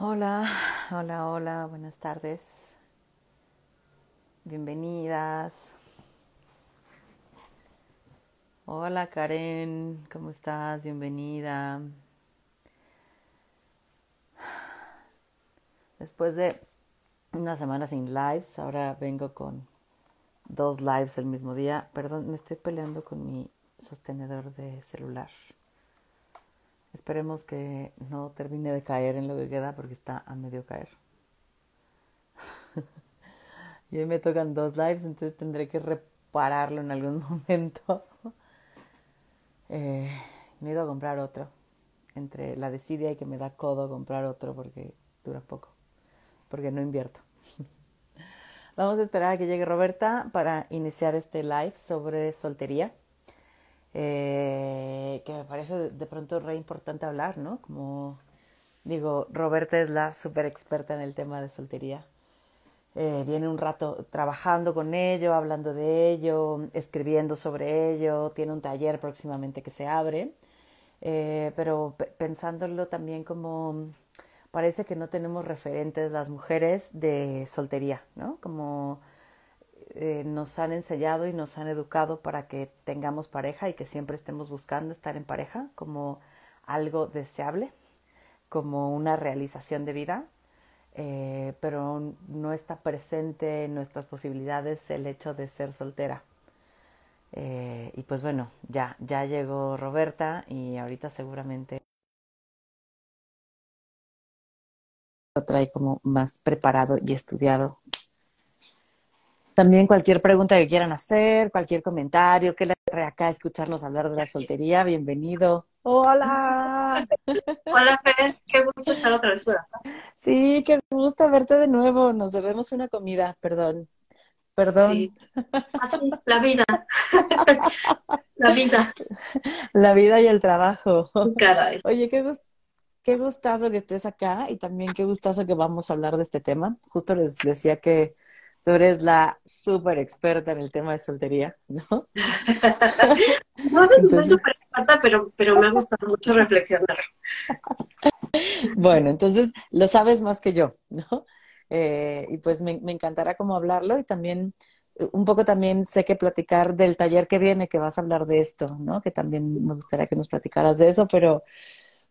Hola, hola, hola, buenas tardes. Bienvenidas. Hola Karen, ¿cómo estás? Bienvenida. Después de una semana sin lives, ahora vengo con dos lives el mismo día. Perdón, me estoy peleando con mi sostenedor de celular. Esperemos que no termine de caer en lo que queda porque está a medio caer. y hoy me tocan dos lives, entonces tendré que repararlo en algún momento. eh, me he ido a comprar otro. Entre la desidia y que me da codo comprar otro porque dura poco. Porque no invierto. Vamos a esperar a que llegue Roberta para iniciar este live sobre soltería eh, que me parece de pronto re importante hablar, ¿no? Como digo, Roberta es la súper experta en el tema de soltería. Eh, viene un rato trabajando con ello, hablando de ello, escribiendo sobre ello, tiene un taller próximamente que se abre, eh, pero pensándolo también como parece que no tenemos referentes las mujeres de soltería, ¿no? Como eh, nos han enseñado y nos han educado para que tengamos pareja y que siempre estemos buscando estar en pareja como algo deseable, como una realización de vida, eh, pero no está presente en nuestras posibilidades el hecho de ser soltera. Eh, y pues bueno, ya, ya llegó Roberta y ahorita seguramente lo trae como más preparado y estudiado también cualquier pregunta que quieran hacer, cualquier comentario, que le trae acá a escucharnos hablar de la soltería, bienvenido. Hola. Hola, Fer, qué gusto estar otra vez por acá. Sí, qué gusto verte de nuevo. Nos debemos una comida, perdón. Perdón. Sí. La vida. la vida. La vida y el trabajo. Caray. Oye, qué gusto qué gustazo que estés acá y también qué gustazo que vamos a hablar de este tema. Justo les decía que Tú eres la súper experta en el tema de soltería, ¿no? no sé si soy súper experta, pero, pero me ha gustado mucho reflexionar. bueno, entonces lo sabes más que yo, ¿no? Eh, y pues me, me encantará como hablarlo y también un poco también sé que platicar del taller que viene, que vas a hablar de esto, ¿no? Que también me gustaría que nos platicaras de eso, pero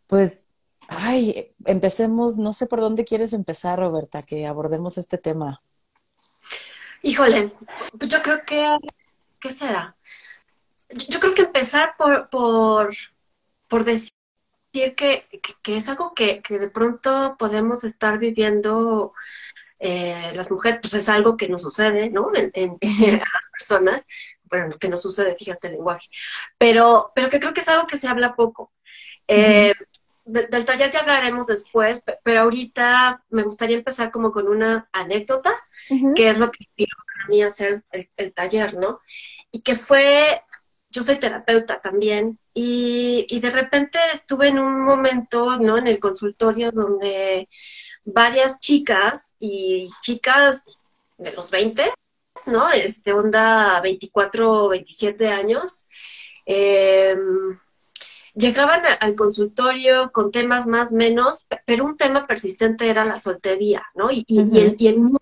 pues, ay, empecemos, no sé por dónde quieres empezar, Roberta, que abordemos este tema. Híjole, pues yo creo que, ¿qué será? Yo creo que empezar por, por, por decir que, que, es algo que, que, de pronto podemos estar viviendo eh, las mujeres, pues es algo que nos sucede, ¿no? En, las personas, bueno, que nos sucede, fíjate el lenguaje, pero, pero que creo que es algo que se habla poco. Eh, del taller ya hablaremos después, pero ahorita me gustaría empezar como con una anécdota, que es lo que inspiró para mí hacer el, taller, ¿no? Y que fue, yo soy terapeuta también, y, y, de repente estuve en un momento, ¿no? En el consultorio donde varias chicas y chicas de los 20, ¿no? Este, onda 24, 27 años, eh, llegaban al consultorio con temas más menos, pero un tema persistente era la soltería, ¿no? Y, el, y el miedo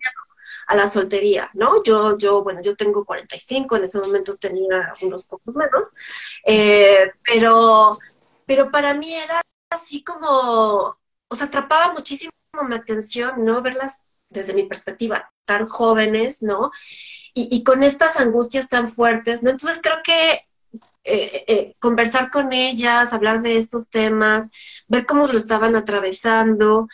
a la soltería, ¿no? Yo, yo, bueno, yo tengo 45, en ese momento tenía unos pocos menos, eh, pero, pero para mí era así como, o sea, atrapaba muchísimo mi atención, ¿no? Verlas desde mi perspectiva tan jóvenes, ¿no? Y, y con estas angustias tan fuertes, ¿no? Entonces creo que eh, eh, conversar con ellas, hablar de estos temas, ver cómo lo estaban atravesando,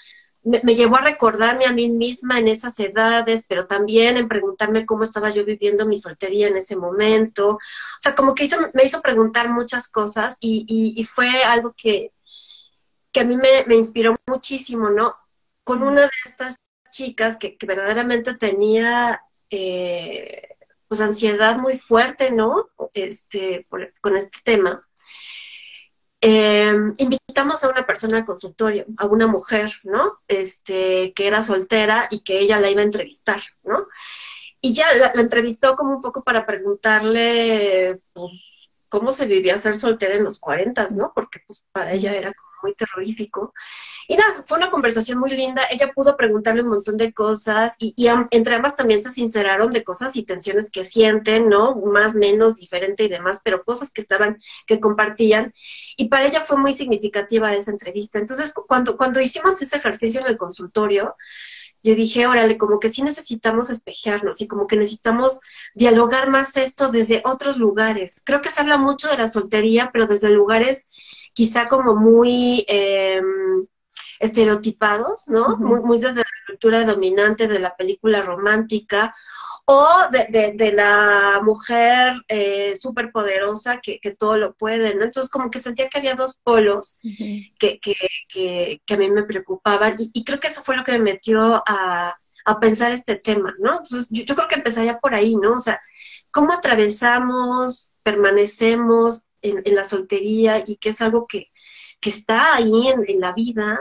me, llevó a recordarme a mí misma en esas edades, pero también en preguntarme cómo estaba yo viviendo mi soltería en ese momento. O sea, como que hizo, me hizo preguntar muchas cosas y, y, fue algo que, que a mí me, me, inspiró muchísimo, ¿no? Con una de estas chicas que, que verdaderamente tenía eh, pues ansiedad muy fuerte, ¿no? Este, con este tema. Em, invitamos a una persona al consultorio, a una mujer, ¿no? Este, que era soltera y que ella la iba a entrevistar, ¿no? Y ya la, entrevistó como un poco para preguntarle, pues, cómo se vivía ser soltera en los 40, ¿no? Porque pues para ella era como muy terrorífico. Y nada, fue una conversación muy linda. Ella pudo preguntarle un montón de cosas y, entre ambas también se sinceraron de cosas y tensiones que sienten, ¿no? Más, menos, diferente y demás, pero cosas que estaban, que compartían. Y para ella fue muy significativa esa entrevista. Entonces, cuando, cuando hicimos ese ejercicio en el consultorio, yo dije, órale, como que sí necesitamos espejearnos y como que necesitamos dialogar más esto desde otros lugares. Creo que se habla mucho de la soltería, pero desde lugares quizá como muy em, estereotipados, ¿no? muy, muy desde la cultura dominante de la película romántica o de, de, la mujer eh, súper poderosa que, que, todo lo puede, ¿no? Entonces como que sentía que había dos polos que, que, que, a mí me preocupaban y, y, creo que eso fue lo que me metió a, a pensar este tema, ¿no? Entonces yo, yo, creo que empezaría por ahí, ¿no? O sea, cómo atravesamos, permanecemos en, en la soltería y que es algo que, que está ahí en, en la vida,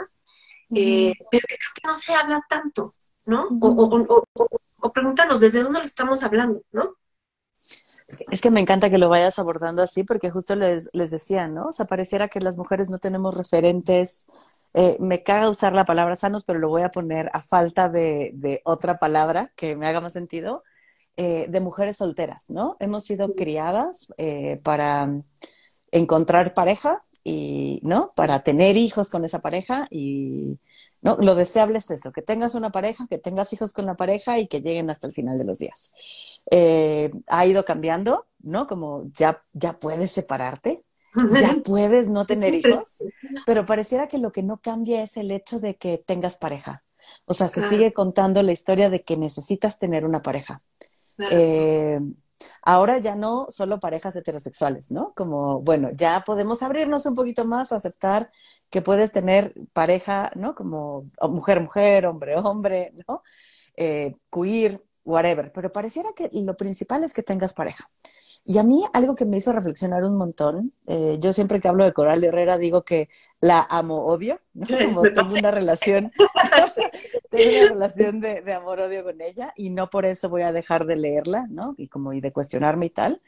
eh, pero que creo que no se habla tanto, ¿no? o, o, o, o pregúntanos desde dónde lo estamos hablando, ¿no? Es que me encanta que lo vayas abordando así, porque justo les, les decía, ¿no? O sea, pareciera que las mujeres no tenemos referentes. Eh, me caga usar la palabra sanos, pero lo voy a poner a falta de, de otra palabra que me haga más sentido, eh, de mujeres solteras, ¿no? Hemos sido criadas eh, para encontrar pareja y, ¿no? Para tener hijos con esa pareja y, ¿no? Lo deseable es eso, que tengas una pareja, que tengas hijos con la pareja y que lleguen hasta el final de los días. Eh, ha ido cambiando, ¿no? Como ya, ya puedes separarte, ya puedes no tener hijos, pero pareciera que lo que no cambia es el hecho de que tengas pareja. O sea, se sigue contando la historia de que necesitas tener una pareja. Eh, ahora ya no solo parejas heterosexuales, ¿no? Como, bueno, ya podemos abrirnos un poquito más, aceptar que puedes tener pareja, ¿no? Como mujer, mujer, hombre, hombre, ¿no? Eh, queer, whatever. Pero pareciera que lo principal es que tengas pareja. Y a mí algo que me hizo reflexionar un montón, eh, yo siempre que hablo de Coral Herrera digo que la amo-odio, ¿no? Como tengo una relación, tengo una relación de, de amor-odio con ella y no por eso voy a dejar de leerla, ¿no? Y como y de cuestionarme y tal.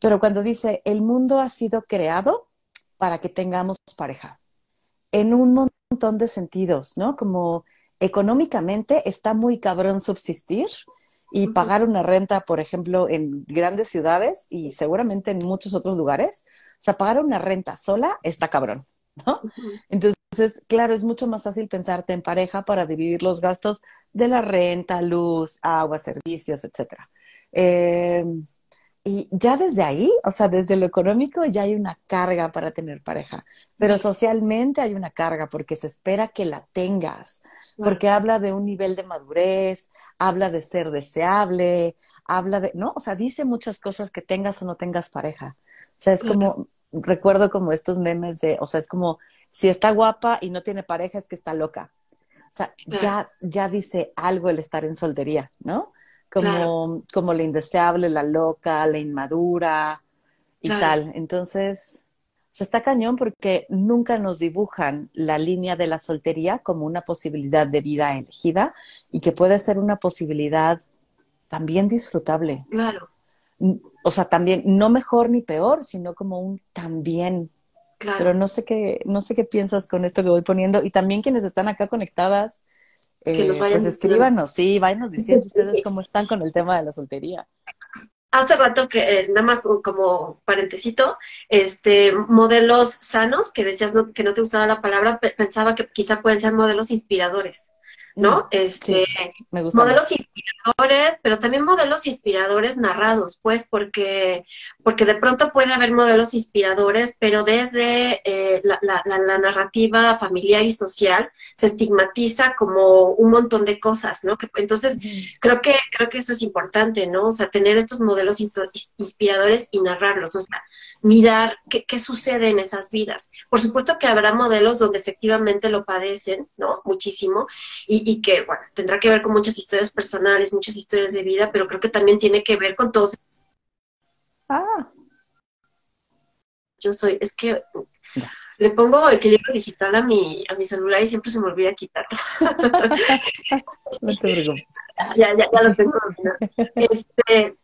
Pero cuando dice, el mundo ha sido creado para que tengamos pareja en un montón de sentidos, ¿no? Como económicamente está muy cabrón subsistir y pagar una renta, por ejemplo, en grandes ciudades y seguramente en muchos otros lugares. O sea, pagar una renta sola está cabrón, ¿no? Entonces, claro, es mucho más fácil pensarte en pareja para dividir los gastos de la renta, luz, agua, servicios, etcétera. Eh, y ya desde ahí, o sea, desde lo económico ya hay una carga para tener pareja, pero socialmente hay una carga porque se espera que la tengas, porque habla de un nivel de madurez, habla de ser deseable, habla de, ¿no? O sea, dice muchas cosas que tengas o no tengas pareja. O sea, es como, recuerdo como estos memes de, o sea, es como, si está guapa y no tiene pareja es que está loca. O sea, ya, ya dice algo el estar en soltería, ¿no? como, como la indeseable, la loca, la inmadura y tal. Entonces, se está cañón porque nunca nos dibujan la línea de la soltería como una posibilidad de vida elegida y que puede ser una posibilidad también disfrutable. Claro. O sea, también no mejor ni peor, sino como un también. Claro. Pero no sé qué, no sé qué piensas con esto que voy poniendo. Y también quienes están acá conectadas, que nos eh, vayan pues escríbanos, sí, váyanos diciendo ustedes cómo están con el tema de la soltería. Hace rato que, eh, nada más como parentesito, este, modelos sanos, que decías que no te gustaba la palabra, pensaba que quizá pueden ser modelos inspiradores. ¿No? Mm, este, modelos inspiradores, pero también modelos inspiradores narrados, pues, porque, porque de pronto puede haber modelos inspiradores, pero desde eh, la, la, la, narrativa familiar y social se estigmatiza como un montón de cosas, ¿no? Que, entonces, creo que, creo que eso es importante, ¿no? O sea, tener estos modelos inspiradores y narrarlos, o sea, mirar qué, qué sucede en esas vidas. Por supuesto que habrá modelos donde efectivamente lo padecen, ¿no? Muchísimo, y, y que, bueno, tendrá que ver con muchas historias personales, muchas historias de vida, pero creo que también tiene que ver con todos. Ah. Yo soy, es que le pongo equilibrio digital a mi, a mi celular y siempre se me olvida quitarlo. no te ya, ya, ya lo tengo. Este,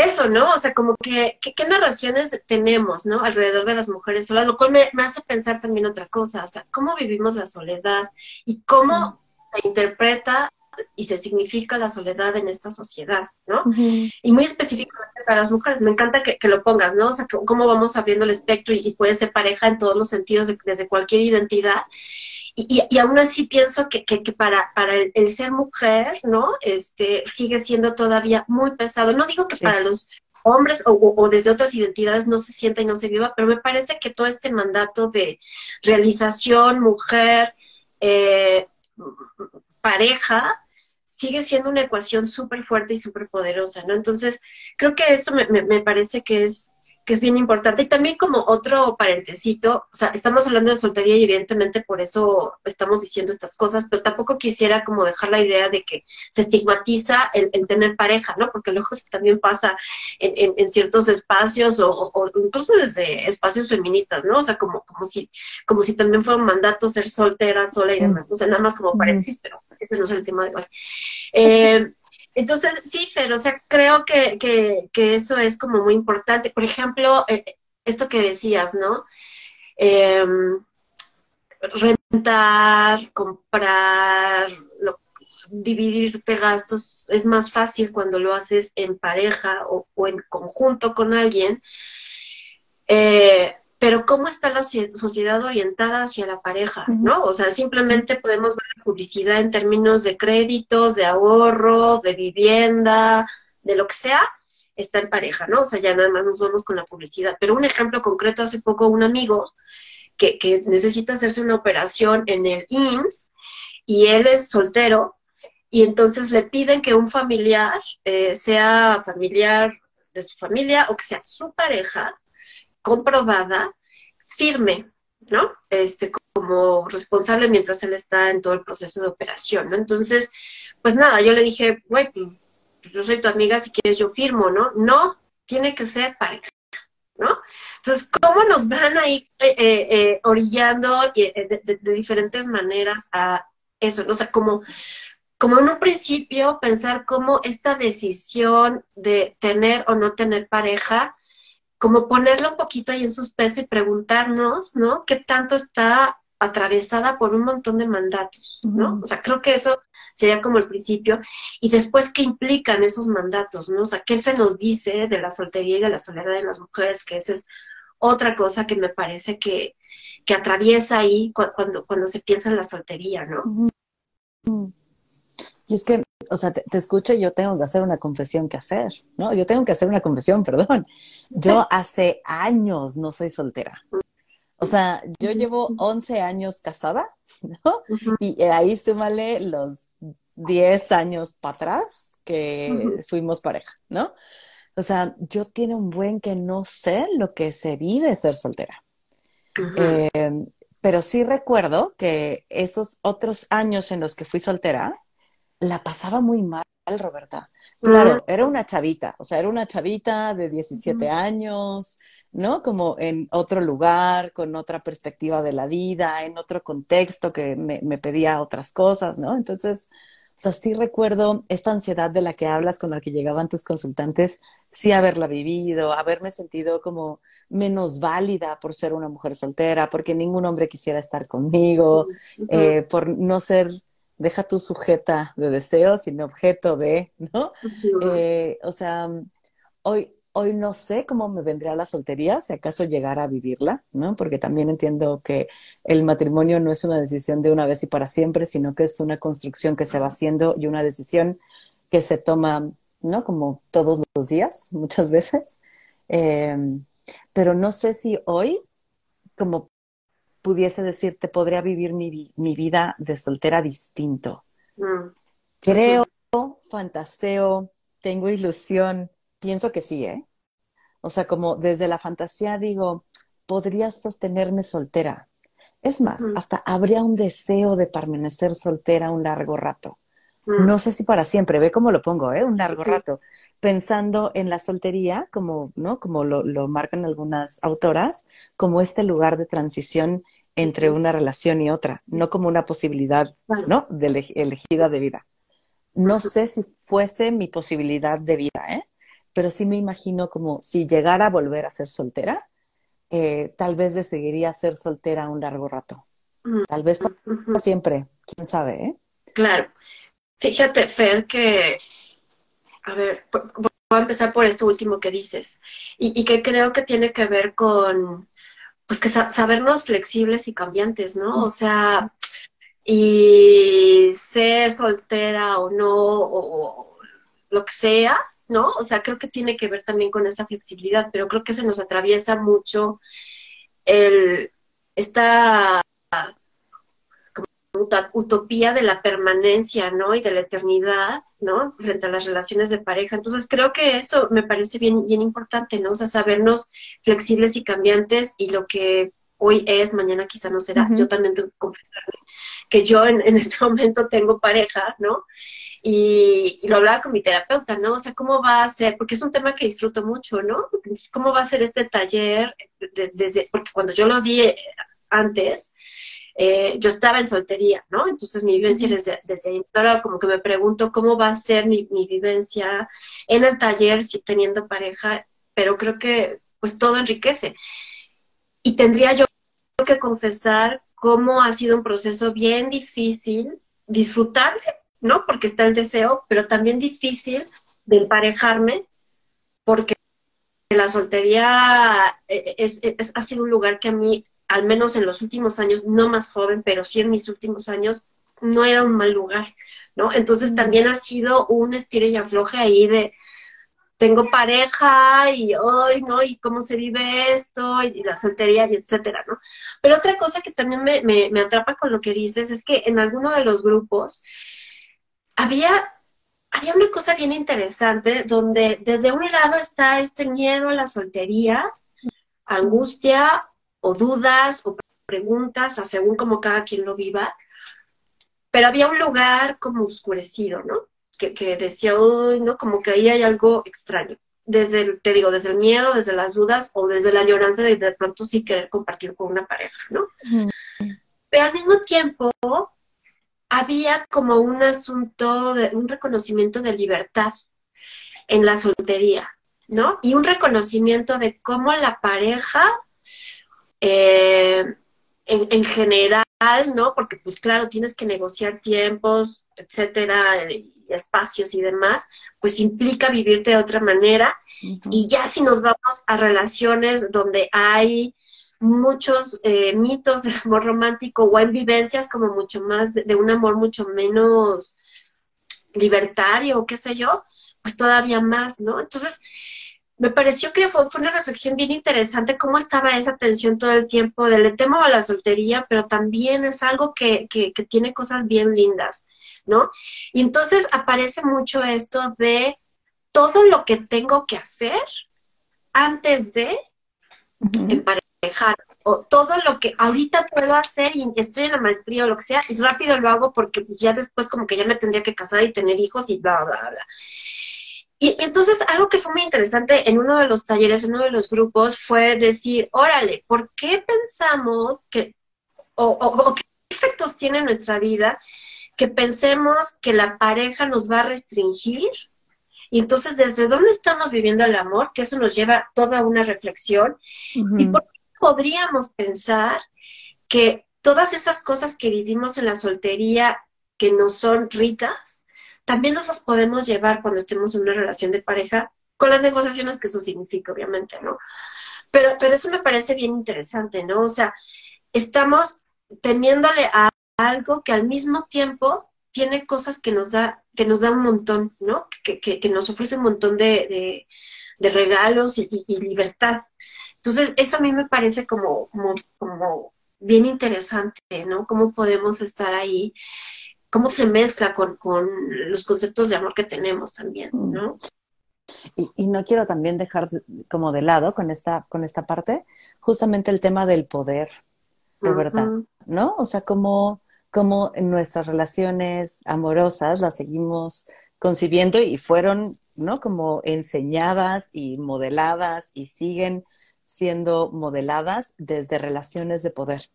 eso, ¿no? O sea, como que, ¿qué narraciones tenemos, ¿no? Alrededor de las mujeres solas, lo cual me, hace pensar también otra cosa, o sea, cómo vivimos la soledad y cómo se interpreta y se significa la soledad en esta sociedad, ¿no? Y muy específicamente para las mujeres, me encanta que, lo pongas, ¿no? O sea, cómo vamos abriendo el espectro y, puede ser pareja en todos los sentidos, desde cualquier identidad. Y, y, aún así pienso que, que, para, para el, ser mujer, ¿no? Este, sigue siendo todavía muy pesado. No digo que para los hombres o, o, desde otras identidades no se sienta y no se viva, pero me parece que todo este mandato de realización, mujer, eh, pareja, sigue siendo una ecuación súper fuerte y súper poderosa, ¿no? Entonces, creo que eso me, me, parece que es, que es bien importante. Y también como otro parentecito, o sea, estamos hablando de soltería y evidentemente por eso estamos diciendo estas cosas, pero tampoco quisiera como dejar la idea de que se estigmatiza el, tener pareja, ¿no? Porque luego también pasa en, en, ciertos espacios o, o, incluso desde espacios feministas, ¿no? O sea, como, como si, como si también fuera un mandato ser soltera, sola y demás. O sea, nada más como paréntesis, pero ese no es el tema de hoy. Eh, entonces, sí, Fer, o sea, creo que, que, eso es como muy importante. Por ejemplo, eh, esto que decías, ¿no? Em, rentar, comprar, dividirte gastos es más fácil cuando lo haces en pareja o, o en conjunto con alguien. Eh, pero cómo está la sociedad orientada hacia la pareja, ¿no? O sea, simplemente podemos ver la publicidad en términos de créditos, de ahorro, de vivienda, de lo que sea, está en pareja, ¿no? O sea, ya nada más nos vamos con la publicidad. Pero un ejemplo concreto, hace poco un amigo que, que necesita hacerse una operación en el IMSS y él es soltero y entonces le piden que un familiar eh, sea familiar de su familia o que sea su pareja comprobada, firme, ¿no? Este, como responsable mientras él está en todo el proceso de operación, ¿no? Entonces, pues nada, yo le dije, güey, pues, pues, yo soy tu amiga, si quieres yo firmo, ¿no? No, tiene que ser pareja, ¿no? Entonces, ¿cómo nos van ahí eh, eh, eh orillando de, diferentes maneras a eso. O sea, como, como en un principio pensar cómo esta decisión de tener o no tener pareja como ponerlo un poquito ahí en suspenso y preguntarnos, ¿no? ¿Qué tanto está atravesada por un montón de mandatos, ¿no? O sea, creo que eso sería como el principio. Y después, ¿qué implican esos mandatos, ¿no? O sea, ¿qué se nos dice de la soltería y de la soledad de las mujeres? Que esa es otra cosa que me parece que, que atraviesa ahí cuando, cuando se piensa en la soltería, ¿no? Y es que o sea, te, escucho y yo tengo que hacer una confesión que hacer, ¿no? Yo tengo que hacer una confesión, perdón. Yo hace años no soy soltera. O sea, yo llevo 11 años casada, ¿no? Y ahí súmale los 10 años para atrás que fuimos pareja, ¿no? O sea, yo tiene un buen que no sé lo que se vive ser soltera. Em, pero sí recuerdo que esos otros años en los que fui soltera, la pasaba muy mal, Roberta. Claro, era una chavita, o sea, era una chavita de 17 años, ¿no? Como en otro lugar, con otra perspectiva de la vida, en otro contexto que me, me pedía otras cosas, ¿no? Entonces, o sea, sí recuerdo esta ansiedad de la que hablas, con la que llegaban tus consultantes, sí haberla vivido, haberme sentido como menos válida por ser una mujer soltera, porque ningún hombre quisiera estar conmigo, eh, por no ser deja tu sujeta de deseo, sino objeto de, ¿no? Eh, o sea, hoy, hoy no sé cómo me vendría la soltería, si acaso llegara a vivirla, ¿no? Porque también entiendo que el matrimonio no es una decisión de una vez y para siempre, sino que es una construcción que se va haciendo y una decisión que se toma, ¿no? Como todos los días, muchas veces. Em, pero no sé si hoy, como pudiese decirte, podría vivir mi, mi vida de soltera distinto. Mm. Creo, fantaseo, tengo ilusión, pienso que sí, ¿eh? O sea, como desde la fantasía digo, podría sostenerme soltera. Es más, mm. hasta habría un deseo de permanecer soltera un largo rato. Mm. No sé si para siempre, ve cómo lo pongo, ¿eh? Un largo rato. Pensando en la soltería, como, ¿no? Como lo, lo marcan algunas autoras, como este lugar de transición entre una relación y otra, no como una posibilidad, ¿no? De elegida de vida. No sé si fuese mi posibilidad de vida, ¿eh? pero sí me imagino como si llegara a volver a ser soltera, eh, tal vez decidiría ser soltera un largo rato. Mm, tal vez para siempre, quién sabe, ¿eh? Claro. Fíjate, Fer, que, a ver, voy a empezar por esto último que dices, y, que creo que tiene que ver con, pues que sabernos flexibles y cambiantes, ¿no? O sea, y ser soltera o no, o, lo que sea, ¿no? O sea, creo que tiene que ver también con esa flexibilidad, pero creo que se nos atraviesa mucho el, esta utopía de la permanencia, ¿no? Y de la eternidad, ¿no? Frente a las relaciones de pareja. Entonces creo que eso me parece bien, bien importante, ¿no? O sea, sabernos flexibles y cambiantes y lo que hoy es, mañana quizá no será. Yo también tengo que confesarme que yo en, en, este momento tengo pareja, ¿no? Y, lo hablaba con mi terapeuta, ¿no? O sea, ¿cómo va a ser? Porque es un tema que disfruto mucho, ¿no? ¿Cómo va a ser este taller? desde, porque cuando yo lo di antes, eh, yo estaba en soltería, ¿no? Entonces mi vivencia desde, desde ahora como que me pregunto cómo va a ser mi, mi vivencia en el taller si teniendo pareja, pero creo que pues todo enriquece. Y tendría yo que confesar cómo ha sido un proceso bien difícil, disfrutable, ¿no? Porque está el deseo, pero también difícil de emparejarme, porque la soltería eh, es, ha sido un lugar que a mí al menos en los últimos años, no más joven, pero sí en mis últimos años, no era un mal lugar, ¿no? Entonces también ha sido un estire y afloje ahí de, tengo pareja y hoy, ¿no? Y cómo se vive esto y la soltería y etcétera, ¿no? Pero otra cosa que también me, me, me atrapa con lo que dices es que en alguno de los grupos había había una cosa bien interesante donde desde un lado está este miedo a la soltería, angustia o dudas o preguntas, a según como cada quien lo viva, pero había un lugar como oscurecido, ¿no? Que, que decía, uy, ¿no? Como que ahí hay algo extraño. Desde, el, te digo, desde el miedo, desde las dudas o desde la añoranza de de pronto sí querer compartir con una pareja, ¿no? Pero al mismo tiempo había como un asunto, de, un reconocimiento de libertad en la soltería, ¿no? Y un reconocimiento de cómo la pareja eh, en, general, ¿no? Porque pues claro, tienes que negociar tiempos, etcétera, y espacios y demás, pues implica vivirte de otra manera. Y ya si nos vamos a relaciones donde hay muchos eh, mitos del amor romántico o en vivencias como mucho más de, de, un amor mucho menos libertario, qué sé yo, pues todavía más, ¿no? Entonces, me pareció que fue, una reflexión bien interesante cómo estaba esa tensión todo el tiempo del tema a la soltería, pero también es algo que, que, tiene cosas bien lindas, ¿no? Y entonces aparece mucho esto de todo lo que tengo que hacer antes de emparejar, o todo lo que ahorita puedo hacer y estoy en la maestría o lo que sea, y rápido lo hago porque ya después como que ya me tendría que casar y tener hijos y bla, bla, bla. Y, entonces algo que fue muy interesante en uno de los talleres, en uno de los grupos, fue decir, órale, ¿por qué pensamos que, o, qué efectos tiene en nuestra vida que pensemos que la pareja nos va a restringir? Y entonces, ¿desde dónde estamos viviendo el amor? Que eso nos lleva a toda una reflexión. ¿Y por qué podríamos pensar que todas esas cosas que vivimos en la soltería que no son ricas, también nos podemos llevar cuando estemos en una relación de pareja, con las negociaciones que eso significa, obviamente, ¿no? Pero, pero eso me parece bien interesante, ¿no? O sea, estamos temiéndole a algo que al mismo tiempo tiene cosas que nos da, que nos da un montón, ¿no? Que, que, nos ofrece un montón de, de, regalos y, libertad. Entonces, eso a mí me parece como, como, como bien interesante, ¿no? Cómo podemos estar ahí cómo se mezcla con, con, los conceptos de amor que tenemos también, mm. ¿no? Y, y, no quiero también dejar como de lado con esta, con esta parte, justamente el tema del poder, de verdad, ¿no? O sea, como en nuestras relaciones amorosas las seguimos concibiendo y fueron, ¿no? Como enseñadas y modeladas y siguen siendo modeladas desde relaciones de poder,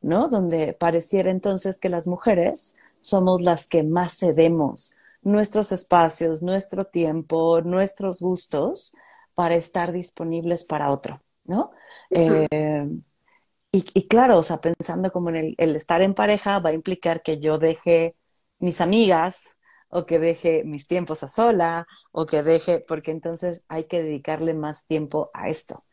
¿no? Donde pareciera entonces que las mujeres somos las que más cedemos nuestros espacios, nuestro tiempo, nuestros gustos para estar disponibles para otro, ¿no? Eh, y, claro, o sea, pensando como en el, el, estar en pareja va a implicar que yo deje mis amigas o que deje mis tiempos a sola o que deje, porque entonces hay que dedicarle más tiempo a esto.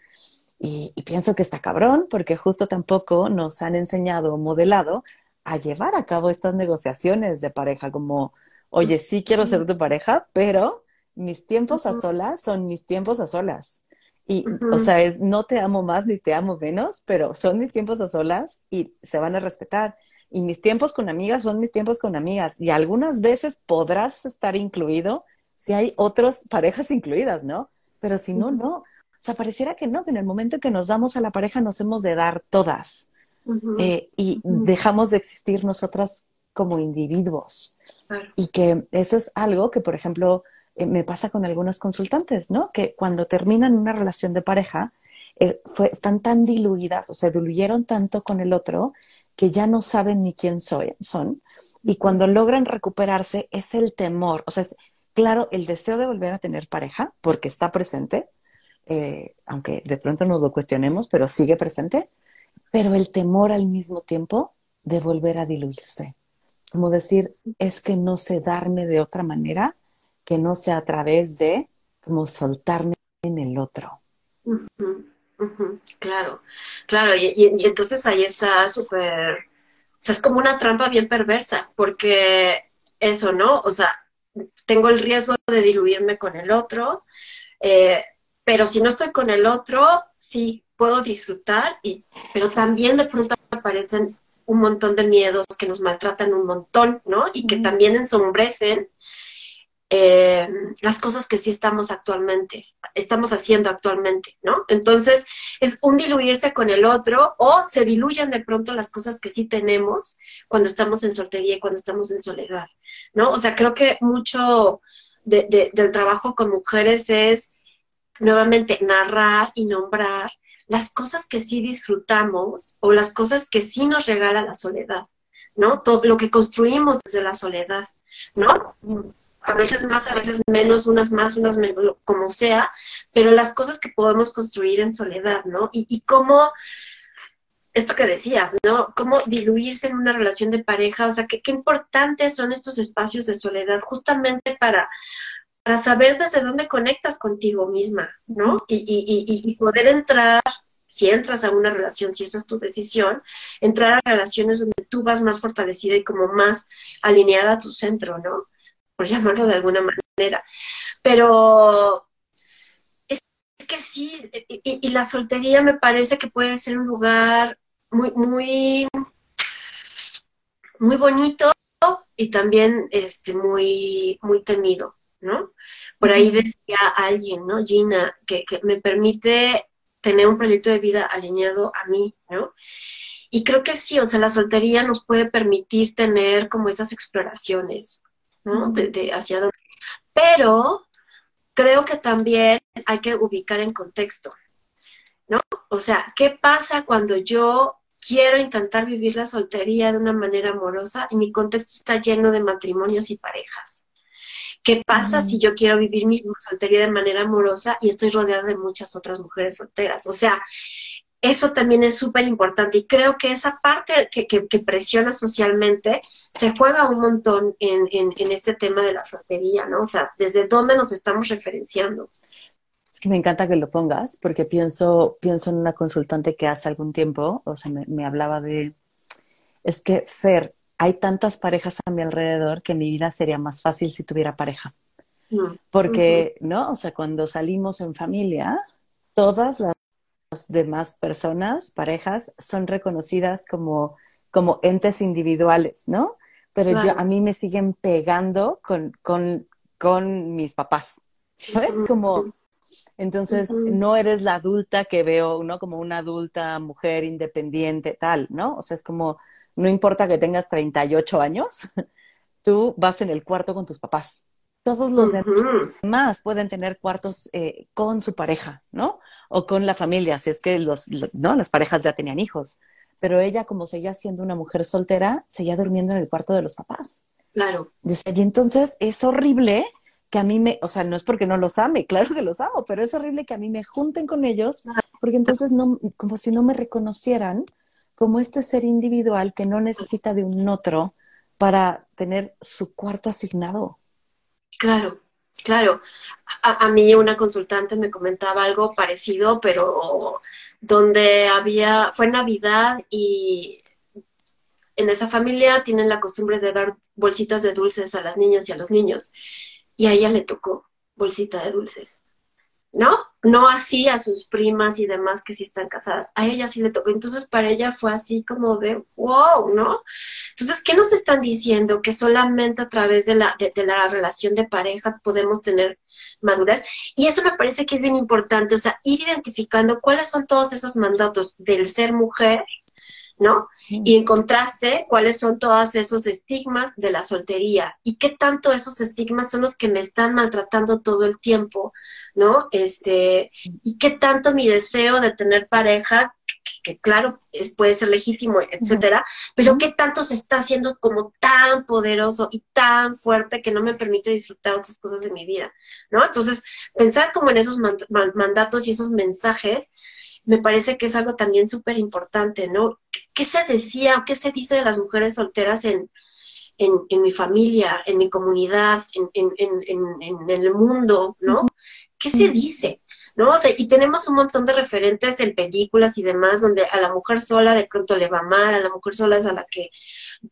Y, pienso que está cabrón porque justo tampoco nos han enseñado o modelado a llevar a cabo estas negociaciones de pareja, como, oye, sí quiero ser tu pareja, pero mis tiempos a solas son mis tiempos a solas. Y, o sea, es no te amo más ni te amo menos, pero son mis tiempos a solas y se van a respetar. Y mis tiempos con amigas son mis tiempos con amigas. Y algunas veces podrás estar incluido si hay otras parejas incluidas, ¿no? Pero si no, no. O sea, pareciera que no, que en el momento que nos damos a la pareja nos hemos de dar todas. Eh, y dejamos de existir nosotras como individuos. Y que eso es algo que, por ejemplo, eh, me pasa con algunas consultantes, ¿no? Que cuando terminan una relación de pareja, eh, fue, están tan diluidas o se diluyeron tanto con el otro que ya no saben ni quién soy, son. Y cuando logran recuperarse es el temor, o sea, es claro el deseo de volver a tener pareja, porque está presente, eh, aunque de pronto nos lo cuestionemos, pero sigue presente, pero el temor al mismo tiempo de volver a diluirse. Como decir, es que no sé darme de otra manera que no sea a través de como soltarme en el otro. Claro, claro, y, entonces ahí está súper, o sea, es como una trampa bien perversa, porque eso, ¿no? O sea, tengo el riesgo de diluirme con el otro, eh, pero si no estoy con el otro, sí, puedo disfrutar, y, pero también de pronto aparecen un montón de miedos que nos maltratan un montón, ¿no? Y que también ensombrecen eh, las cosas que sí estamos actualmente, estamos haciendo actualmente, ¿no? Entonces, es un diluirse con el otro o se diluyen de pronto las cosas que sí tenemos cuando estamos en soltería y cuando estamos en soledad, ¿no? O sea, creo que mucho del trabajo con mujeres es nuevamente narrar y nombrar las cosas que sí disfrutamos o las cosas que sí nos regala la soledad, ¿no? Todo lo que construimos desde la soledad, ¿no? a veces más, a veces menos, unas más, unas menos, como sea, pero las cosas que podemos construir en soledad, ¿no? Y, y cómo, esto que decías, ¿no? Cómo diluirse en una relación de pareja, o sea, que, qué importantes son estos espacios de soledad justamente para, para saber desde dónde conectas contigo misma, ¿no? Y, y, y, poder entrar, si entras a una relación, si esa es tu decisión, entrar a relaciones donde tú vas más fortalecida y como más alineada a tu centro, ¿no? por llamarlo de alguna manera. Pero es, que sí, y, la soltería me parece que puede ser un lugar muy, muy, muy bonito y también este, muy, muy temido, ¿no? Por ahí decía alguien, ¿no? Gina, que, que me permite tener un proyecto de vida alineado a mí, ¿no? Y creo que sí, o sea, la soltería nos puede permitir tener como esas exploraciones, ¿no? De, hacia dónde. Pero creo que también hay que ubicar en contexto, ¿no? O sea, ¿qué pasa cuando yo quiero intentar vivir la soltería de una manera amorosa y mi contexto está lleno de matrimonios y parejas? ¿Qué pasa si yo quiero vivir mi soltería de manera amorosa y estoy rodeada de muchas otras mujeres solteras? O sea, eso también es súper importante y creo que esa parte que, que, presiona socialmente se juega un montón en, en, este tema de la soltería, ¿no? O sea, desde dónde nos estamos referenciando. Es que me encanta que lo pongas porque pienso, pienso en una consultante que hace algún tiempo, o sea, me, hablaba de, es que Fer, hay tantas parejas a mi alrededor que mi vida sería más fácil si tuviera pareja. Mm, porque, ¿no? O sea, cuando salimos en familia, todas las demás personas, parejas, son reconocidas como, como entes individuales, ¿no? Pero yo, a mí me siguen pegando con, con, con mis papás, ¿sabes? Como, entonces, no eres la adulta que veo, ¿no? Como una adulta mujer independiente, tal, ¿no? O sea, es como, no importa que tengas 38 años, tú vas en el cuarto con tus papás. Todos los demás pueden tener cuartos eh, con su pareja, ¿no? o con la familia, si es que los, ¿no? las parejas ya tenían hijos. Pero ella, como seguía siendo una mujer soltera, seguía durmiendo en el cuarto de los papás. Claro. Y entonces es horrible que a mí me, o sea, no es porque no los ame, claro que los amo, pero es horrible que a mí me junten con ellos, porque entonces no, como si no me reconocieran como este ser individual que no necesita de un otro para tener su cuarto asignado. Claro, claro. A, mí una consultante me comentaba algo parecido, pero donde había, fue Navidad y en esa familia tienen la costumbre de dar bolsitas de dulces a las niñas y a los niños. Y a ella le tocó bolsita de dulces. ¿No? No así a sus primas y demás que sí están casadas. A ella sí le tocó. Entonces para ella fue así como de wow, ¿no? Entonces, ¿qué nos están diciendo? Que solamente a través de la, de, de la relación de pareja podemos tener madurez. Y eso me parece que es bien importante, o sea, ir identificando cuáles son todos esos mandatos del ser mujer ¿no? Y en contraste, cuáles son todos esos estigmas de la soltería y qué tanto esos estigmas son los que me están maltratando todo el tiempo, ¿no? Este, y qué tanto mi deseo de tener pareja, que, claro, es, puede ser legítimo, etcétera, pero qué tanto se está haciendo como tan poderoso y tan fuerte que no me permite disfrutar otras cosas de mi vida, ¿no? Entonces, pensar como en esos mandatos y esos mensajes me parece que es algo también súper importante, ¿no? ¿Qué se decía qué se dice de las mujeres solteras en, en, mi familia, en mi comunidad, en, en, el mundo, ¿no? ¿Qué se dice? ¿No? O sea, y tenemos un montón de referentes en películas y demás donde a la mujer sola de pronto le va mal, a la mujer sola es a la que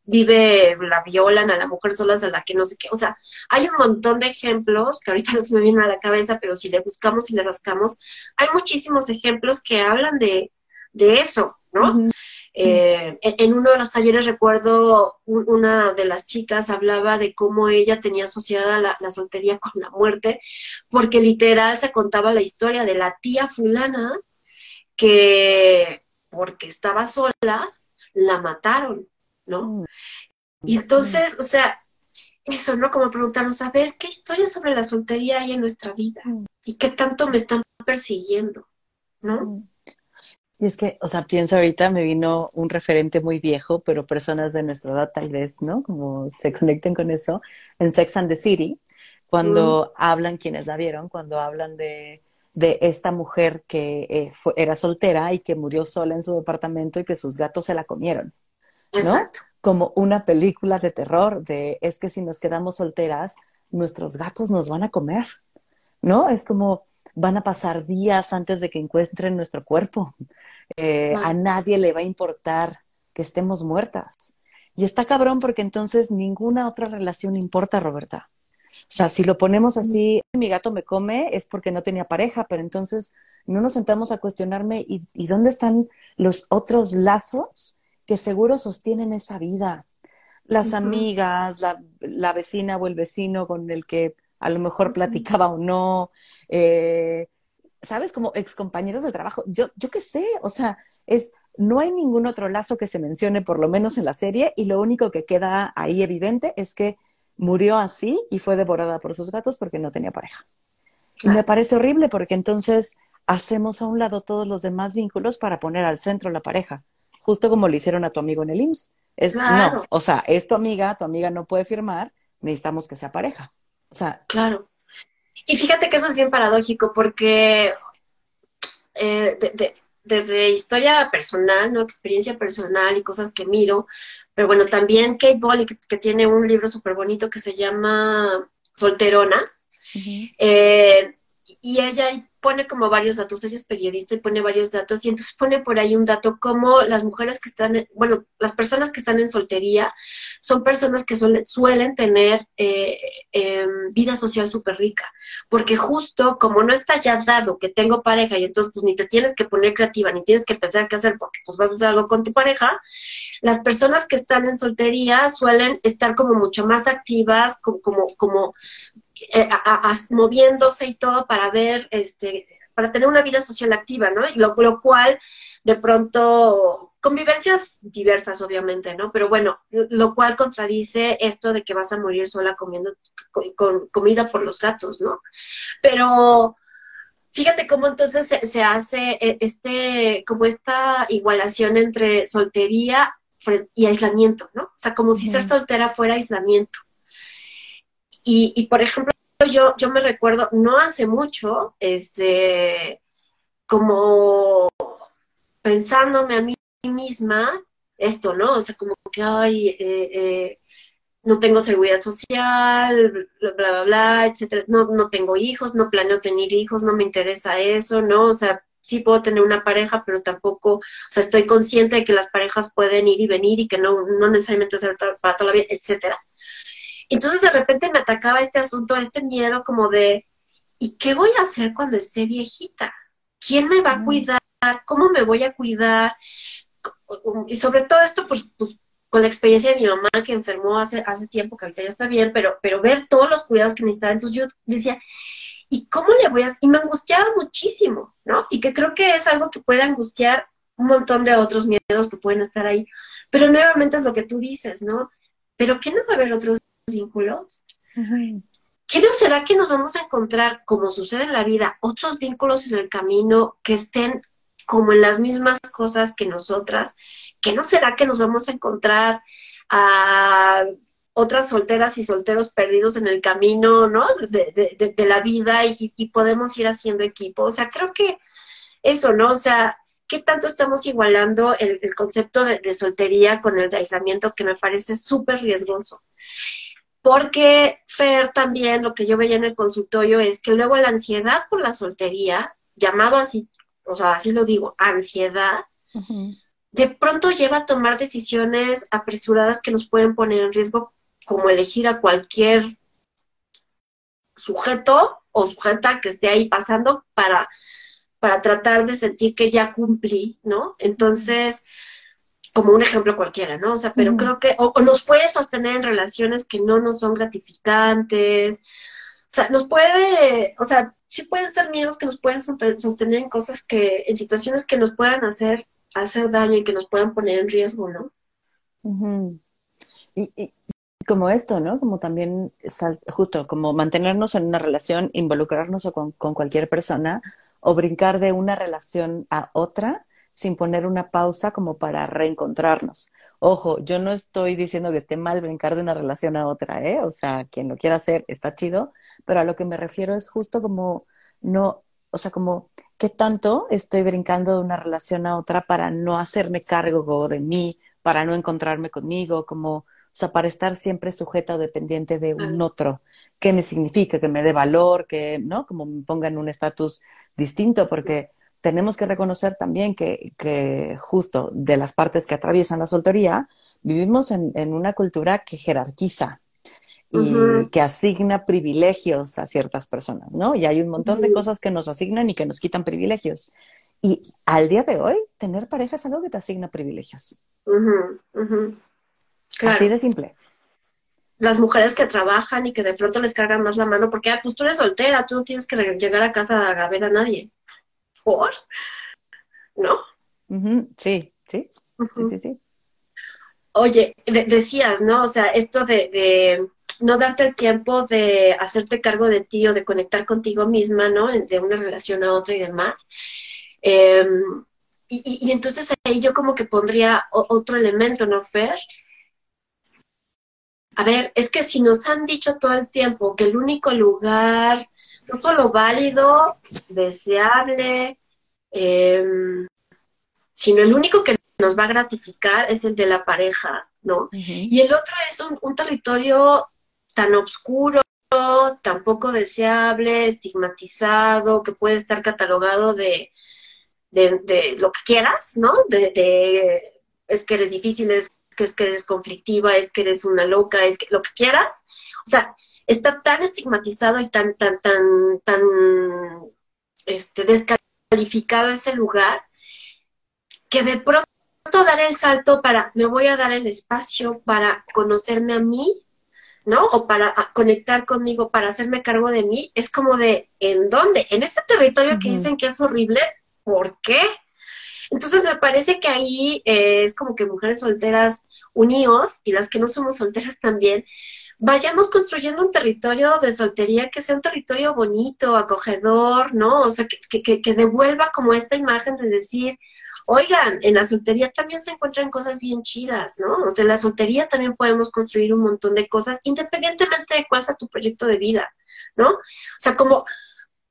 vive, la violan, a la mujer sola es a la que no sé qué. O sea, hay un montón de ejemplos que ahorita no se me vienen a la cabeza, pero si le buscamos y le rascamos, hay muchísimos ejemplos que hablan de, de eso, ¿no? Eh, en, uno de los talleres recuerdo una de las chicas hablaba de cómo ella tenía asociada la, la, soltería con la muerte, porque literal se contaba la historia de la tía fulana que porque estaba sola la mataron, ¿no? Mm. Y entonces, o sea, eso, ¿no? Como preguntarnos, a ver, ¿qué historia sobre la soltería hay en nuestra vida? Mm. ¿Y qué tanto me están persiguiendo? ¿No? Mm. Y es que, o sea, pienso ahorita, me vino un referente muy viejo, pero personas de nuestra edad tal vez, ¿no? Como se conecten con eso, en Sex and the City, cuando hablan, quienes la vieron, cuando hablan de, de esta mujer que eh, era soltera y que murió sola en su departamento y que sus gatos se la comieron, ¿no? Como una película de terror de, es que si nos quedamos solteras, nuestros gatos nos van a comer, ¿no? Es como, van a pasar días antes de que encuentren nuestro cuerpo. Eh, a nadie le va a importar que estemos muertas. Y está cabrón porque entonces ninguna otra relación importa, Roberta. O sea, si lo ponemos así, mi gato me come, es porque no tenía pareja, pero entonces no nos sentamos a cuestionarme y, dónde están los otros lazos que seguro sostienen esa vida. Las amigas, la, la, vecina o el vecino con el que a lo mejor platicaba o no, eh, ¿sabes? Como excompañeros de trabajo. Yo, yo qué sé, o sea, es, no hay ningún otro lazo que se mencione, por lo menos en la serie, y lo único que queda ahí evidente es que murió así y fue devorada por sus gatos porque no tenía pareja. Y me parece horrible porque entonces hacemos a un lado todos los demás vínculos para poner al centro la pareja, justo como le hicieron a tu amigo en el IMSS. Es, No, o sea, es tu amiga, tu amiga no puede firmar, necesitamos que sea pareja. O sea, claro. Y fíjate que eso es bien paradójico porque eh, desde historia personal, ¿no? Experiencia personal y cosas que miro, pero bueno, también Kate Bolly, que, tiene un libro súper bonito que se llama Solterona, eh, y ella pone como varios datos, ella es periodista y pone varios datos, y entonces pone por ahí un dato como las mujeres que están, bueno, las personas que están en soltería son personas que suelen, tener eh, em, vida social súper rica, porque justo como no está ya dado que tengo pareja y entonces pues ni te tienes que poner creativa, ni tienes que pensar qué hacer porque pues vas a hacer algo con tu pareja, las personas que están en soltería suelen estar como mucho más activas, como, como, como eh, moviéndose y todo para ver, este, para tener una vida social activa, ¿no? Y lo, cual, de pronto, convivencias diversas, obviamente, ¿no? Pero bueno, lo cual contradice esto de que vas a morir sola comiendo con, comida por los gatos, ¿no? Pero fíjate cómo entonces se, hace eh, este, como esta igualación entre soltería y aislamiento, ¿no? O sea, como si ser soltera fuera aislamiento. Y, por ejemplo, yo, yo me recuerdo, no hace mucho, este, como pensándome a mí misma, esto, ¿no? O sea, como que, ay, eh, eh, no tengo seguridad social, bla, bla, bla, etcétera. No, no tengo hijos, no planeo tener hijos, no me interesa eso, ¿no? O sea, sí puedo tener una pareja, pero tampoco, o sea, estoy consciente de que las parejas pueden ir y venir y que no, no necesariamente ser para toda la vida, etcétera. Entonces de repente me atacaba este asunto, este miedo como de, ¿y qué voy a hacer cuando esté viejita? ¿Quién me va a cuidar? ¿Cómo me voy a cuidar? Y sobre todo esto, pues, pues con la experiencia de mi mamá que enfermó hace, hace tiempo, que ahorita ya está bien, pero, pero ver todos los cuidados que necesitaba. Entonces yo decía, ¿y cómo le voy a...? Y me angustiaba muchísimo, ¿no? Y que creo que es algo que puede angustiar un montón de otros miedos que pueden estar ahí. Pero nuevamente es lo que tú dices, ¿no? Pero ¿qué no va a haber otros vínculos? ¿Qué no será que nos vamos a encontrar, como sucede en la vida, otros vínculos en el camino que estén como en las mismas cosas que nosotras? ¿Qué no será que nos vamos a encontrar a otras solteras y solteros perdidos en el camino, ¿no? De, la vida y, podemos ir haciendo equipo. O sea, creo que eso, ¿no? O sea, ¿qué tanto estamos igualando el, concepto de, soltería con el de aislamiento que me parece súper riesgoso? Porque, Fer, también lo que yo veía en el consultorio es que luego la ansiedad por la soltería, llamado así, o sea, así lo digo, ansiedad, de pronto lleva a tomar decisiones apresuradas que nos pueden poner en riesgo como elegir a cualquier sujeto o sujeta que esté ahí pasando para, para tratar de sentir que ya cumplí, ¿no? Entonces, como un ejemplo cualquiera, ¿no? O sea, pero creo que, o, nos puede sostener en relaciones que no nos son gratificantes, o sea, nos puede, o sea, sí pueden ser miedos que nos pueden sostener en cosas que, en situaciones que nos puedan hacer, hacer daño y que nos puedan poner en riesgo, ¿no? y, como esto, ¿no? Como también, justo, como mantenernos en una relación, involucrarnos con, con cualquier persona o brincar de una relación a otra sin poner una pausa como para reencontrarnos. Ojo, yo no estoy diciendo que esté mal brincar de una relación a otra, ¿eh? O sea, quien lo quiera hacer está chido, pero a lo que me refiero es justo como no, o sea, como qué tanto estoy brincando de una relación a otra para no hacerme cargo de mí, para no encontrarme conmigo, como o sea, para estar siempre sujeta o dependiente de un otro. ¿Qué me significa? Que me dé valor, que, ¿no? Como me ponga en un estatus distinto, porque tenemos que reconocer también que, que, justo de las partes que atraviesan la soltería, vivimos en, en una cultura que jerarquiza y que asigna privilegios a ciertas personas, ¿no? Y hay un montón de cosas que nos asignan y que nos quitan privilegios. Y al día de hoy, tener pareja es algo que te asigna privilegios. Así de simple. Las mujeres que trabajan y que de pronto les cargan más la mano porque, ah, pues tú eres soltera, tú no tienes que llegar a casa a ver a nadie. ¿Por? ¿No? Sí, sí, sí, sí, sí. Oye, decías, ¿no? O sea, esto de, no darte el tiempo de hacerte cargo de ti o de conectar contigo misma, ¿no? De una relación a otra y demás. Em, y, y, entonces ahí yo como que pondría otro elemento, ¿no, Fer? a ver, es que si nos han dicho todo el tiempo que el único lugar, no solo válido, deseable, em, sino el único que nos va a gratificar es el de la pareja, ¿no? Y el otro es un, territorio tan oscuro, tan poco deseable, estigmatizado, que puede estar catalogado de, de, lo que quieras, ¿no? De, de, es que eres difícil, eres que es que eres conflictiva, es que eres una loca, es que lo que quieras. O sea, está tan estigmatizado y tan, tan, tan, tan este, descalificado ese lugar que de pronto dar el salto para, me voy a dar el espacio para conocerme a mí, ¿no? O para conectar conmigo, para hacerme cargo de mí, es como de, ¿en dónde? En ese territorio que dicen que es horrible, ¿por qué? Entonces me parece que ahí eh, es como que mujeres solteras unidos y las que no somos solteras también, vayamos construyendo un territorio de soltería que sea un territorio bonito, acogedor, ¿no? O sea, que, que, que devuelva como esta imagen de decir, Oigan, en la soltería también se encuentran cosas bien chidas, ¿no? O sea, en la soltería también podemos construir un montón de cosas, independientemente de cuál sea tu proyecto de vida, ¿no? O sea, como,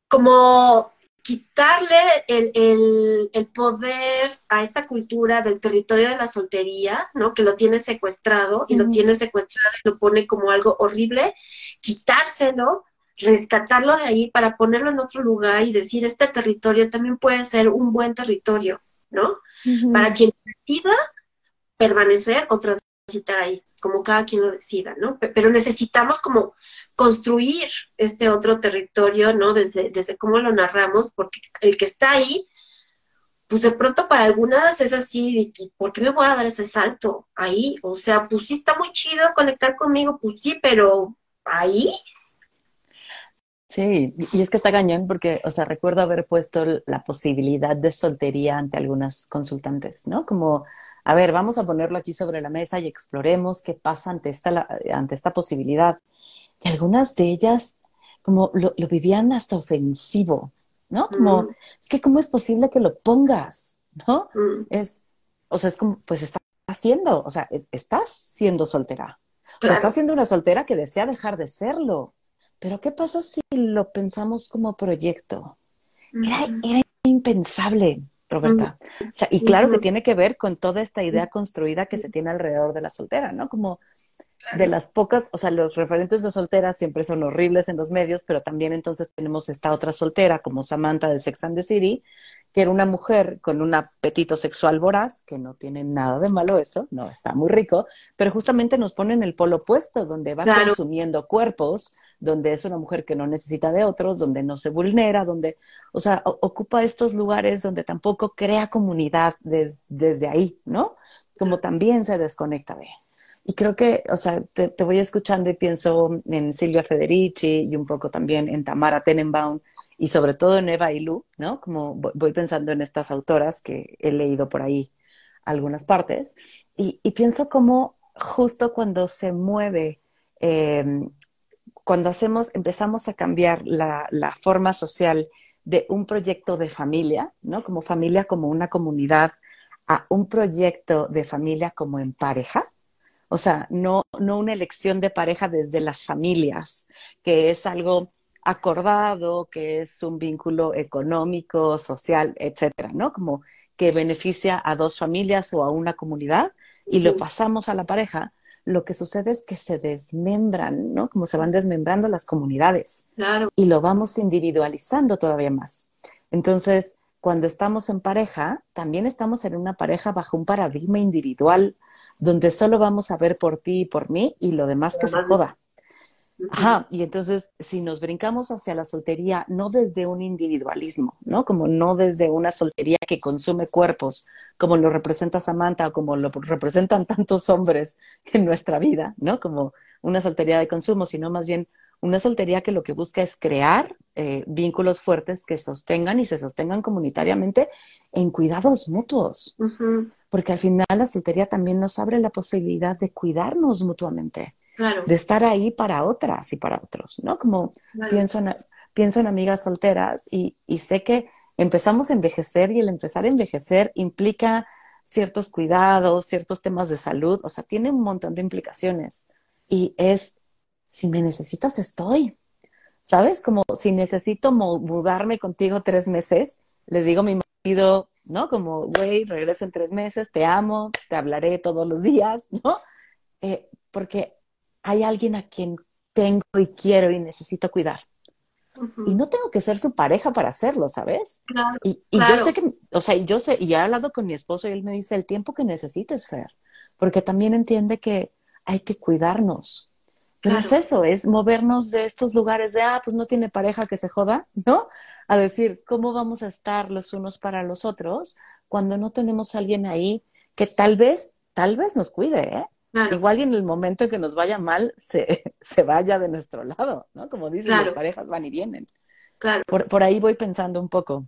como quitarle el, el, poder a esta cultura del territorio de la soltería, ¿no? Que lo tiene secuestrado y lo tiene secuestrado y lo pone como algo horrible, quitárselo, rescatarlo de ahí para ponerlo en otro lugar y decir, este territorio también puede ser un buen territorio, ¿no? Para quien decida permanecer o transitar ahí, como cada quien lo decida, ¿no? Pero necesitamos como construir este otro territorio, ¿no? Desde, desde cómo lo narramos, porque el que está ahí, pues de pronto para algunas es así, ¿por qué me voy a dar ese salto ahí? O sea, pues sí está muy chido conectar conmigo, pues sí, pero ahí. Sí, y es que está cañón porque, o sea, recuerdo haber puesto la posibilidad de soltería ante algunas consultantes, ¿no? Como, a ver, vamos a ponerlo aquí sobre la mesa y exploremos qué pasa ante esta, ante esta posibilidad y algunas de ellas como lo, vivían hasta ofensivo, ¿no? Como, mm. es que ¿cómo es posible que lo pongas? ¿No? Mm. Es, o sea, es como, pues estás haciendo, o sea, e, estás siendo soltera. O sea, estás siendo una soltera que desea dejar de serlo. Pero ¿qué pasa si lo pensamos como proyecto? Era, era impensable, Roberta. O sea, y claro que tiene que ver con toda esta idea construida que se tiene alrededor de la soltera, ¿no? Como de las pocas, o sea, los referentes de solteras siempre son horribles en los medios, pero también entonces tenemos esta otra soltera como Samantha de Sex and the City, que era una mujer con un apetito sexual voraz, que no tiene nada de malo eso, no, está muy rico, pero justamente nos pone en el polo opuesto, donde va consumiendo cuerpos, donde es una mujer que no necesita de otros, donde no se vulnera, donde, o sea, ocupa estos lugares donde tampoco crea comunidad desde ahí, ¿no? Como también se desconecta de. Y creo que, o sea, te, voy escuchando y pienso en Silvia Federici y un poco también en Tamara Tenenbaum y sobre todo en Eva Ilú, ¿no? Como voy pensando en estas autoras que he leído por ahí algunas partes y, pienso como justo cuando se mueve, em, cuando hacemos, empezamos a cambiar la, la forma social de un proyecto de familia, ¿no? Como familia como una comunidad, a un proyecto de familia como en pareja, o sea, no, no una elección de pareja desde las familias, que es algo acordado, que es un vínculo económico, social, etcétera, ¿no? Como que beneficia a dos familias o a una comunidad y lo pasamos a la pareja, lo que sucede es que se desmembran, ¿no? Como se van desmembrando las comunidades. Claro. Y lo vamos individualizando todavía más. Entonces, cuando estamos en pareja, también estamos en una pareja bajo un paradigma individual donde solo vamos a ver por ti y por mí y lo demás que se joda. Ajá, y entonces si nos brincamos hacia la soltería, no desde un individualismo, ¿no? Como no desde una soltería que consume cuerpos, como lo representa Samantha o como lo representan tantos hombres en nuestra vida, ¿no? Como una soltería de consumo, sino más bien una soltería que lo que busca es crear eh, vínculos fuertes que sostengan y se sostengan comunitariamente en cuidados mutuos porque al final la soltería también nos abre la posibilidad de cuidarnos mutuamente, de estar ahí para otras y para otros, ¿no? Como pienso, en, pienso en amigas solteras y, y sé que empezamos a envejecer y el empezar a envejecer implica ciertos cuidados, ciertos temas de salud, o sea, tiene un montón de implicaciones. Y es, si me necesitas, estoy. ¿Sabes? Como si necesito mudarme contigo tres meses, le digo a mi marido, ¿no? Como, güey, regreso en tres meses, te amo, te hablaré todos los días, ¿no? Eh, porque hay alguien a quien tengo y quiero y necesito cuidar. Y no tengo que ser su pareja para hacerlo, ¿sabes? Claro, y, y yo sé que, o sea, yo sé, y he hablado con mi esposo y él me dice el tiempo que necesites, Fer, porque también entiende que hay que cuidarnos. Pero es eso, es movernos de estos lugares de, ah, pues no tiene pareja que se joda, ¿no? a decir cómo vamos a estar los unos para los otros cuando no tenemos a alguien ahí que tal vez, tal vez nos cuide, ¿eh? Igual y en el momento en que nos vaya mal, se, se vaya de nuestro lado, ¿no? Como dicen, las parejas van y vienen. Claro. Por, por ahí voy pensando un poco.